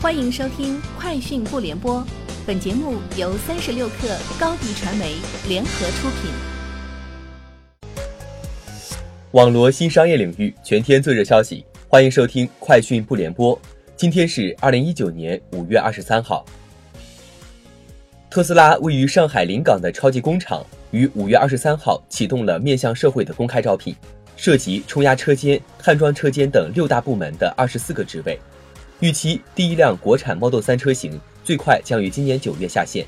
欢迎收听《快讯不联播》，本节目由三十六克高低传媒联合出品。网罗新商业领域全天最热消息，欢迎收听《快讯不联播》。今天是二零一九年五月二十三号。特斯拉位于上海临港的超级工厂于五月二十三号启动了面向社会的公开招聘，涉及冲压车间、焊装车间等六大部门的二十四个职位。预期第一辆国产 Model 3车型最快将于今年九月下线。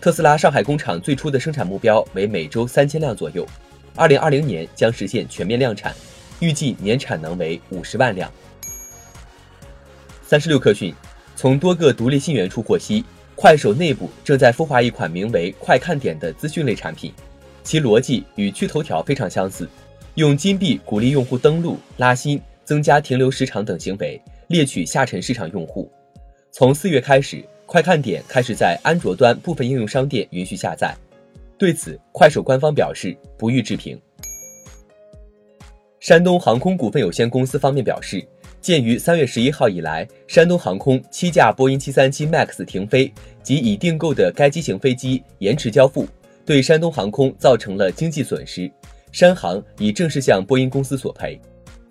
特斯拉上海工厂最初的生产目标为每周三千辆左右，二零二零年将实现全面量产，预计年产能为五十万辆。三十六氪讯，从多个独立信源处获悉，快手内部正在孵化一款名为“快看点”的资讯类产品，其逻辑与趣头条非常相似，用金币鼓励用户登录、拉新、增加停留时长等行为。猎取下沉市场用户。从四月开始，快看点开始在安卓端部分应用商店允许下载。对此，快手官方表示不予置评。山东航空股份有限公司方面表示，鉴于三月十一号以来，山东航空七架波音七三七 MAX 停飞及已订购的该机型飞机延迟交付，对山东航空造成了经济损失，山航已正式向波音公司索赔。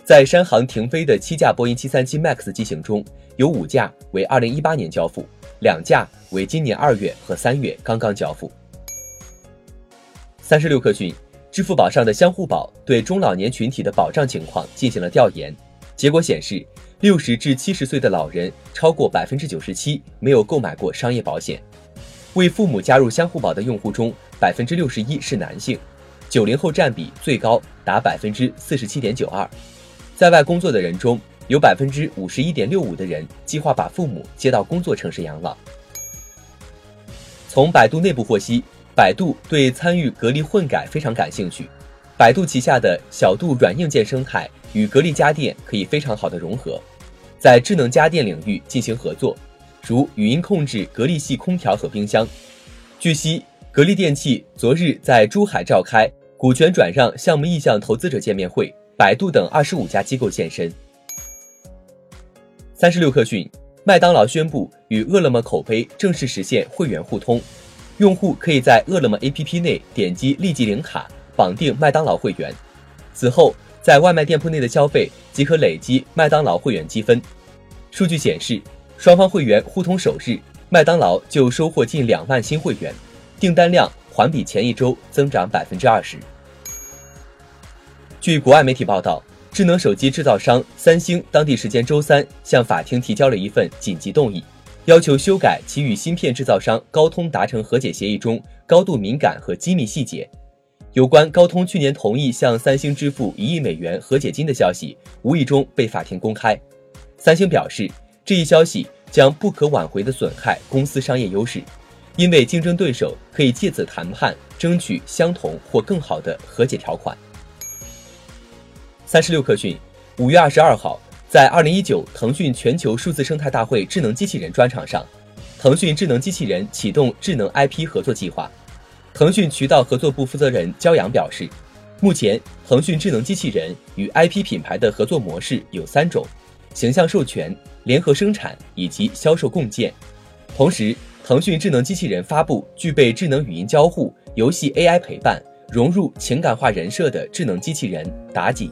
在山航停飞的七架波音七三七 MAX 机型中，有五架为二零一八年交付，两架为今年二月和三月刚刚交付。三十六氪讯，支付宝上的相互宝对中老年群体的保障情况进行了调研，结果显示，六十至七十岁的老人超过百分之九十七没有购买过商业保险。为父母加入相互保的用户中，百分之六十一是男性，九零后占比最高达百分之四十七点九二。在外工作的人中，有百分之五十一点六五的人计划把父母接到工作城市养老。从百度内部获悉，百度对参与格力混改非常感兴趣。百度旗下的小度软硬件生态与格力家电可以非常好的融合，在智能家电领域进行合作，如语音控制格力系空调和冰箱。据悉，格力电器昨日在珠海召开股权转让项目意向投资者见面会。百度等二十五家机构现身。三十六氪讯，麦当劳宣布与饿了么口碑正式实现会员互通，用户可以在饿了么 APP 内点击立即领卡，绑定麦当劳会员，此后在外卖店铺内的消费即可累积麦当劳会员积分。数据显示，双方会员互通首日，麦当劳就收获近两万新会员，订单量环比前一周增长百分之二十。据国外媒体报道，智能手机制造商三星当地时间周三向法庭提交了一份紧急动议，要求修改其与芯片制造商高通达成和解协议中高度敏感和机密细节。有关高通去年同意向三星支付一亿美元和解金的消息，无意中被法庭公开。三星表示，这一消息将不可挽回地损害公司商业优势，因为竞争对手可以借此谈判争取相同或更好的和解条款。三十六氪讯，五月二十二号，在二零一九腾讯全球数字生态大会智能机器人专场上，腾讯智能机器人启动智能 IP 合作计划。腾讯渠道合作部负责人焦阳表示，目前腾讯智能机器人与 IP 品牌的合作模式有三种：形象授权、联合生产以及销售共建。同时，腾讯智能机器人发布具备智能语音交互、游戏 AI 陪伴、融入情感化人设的智能机器人妲己。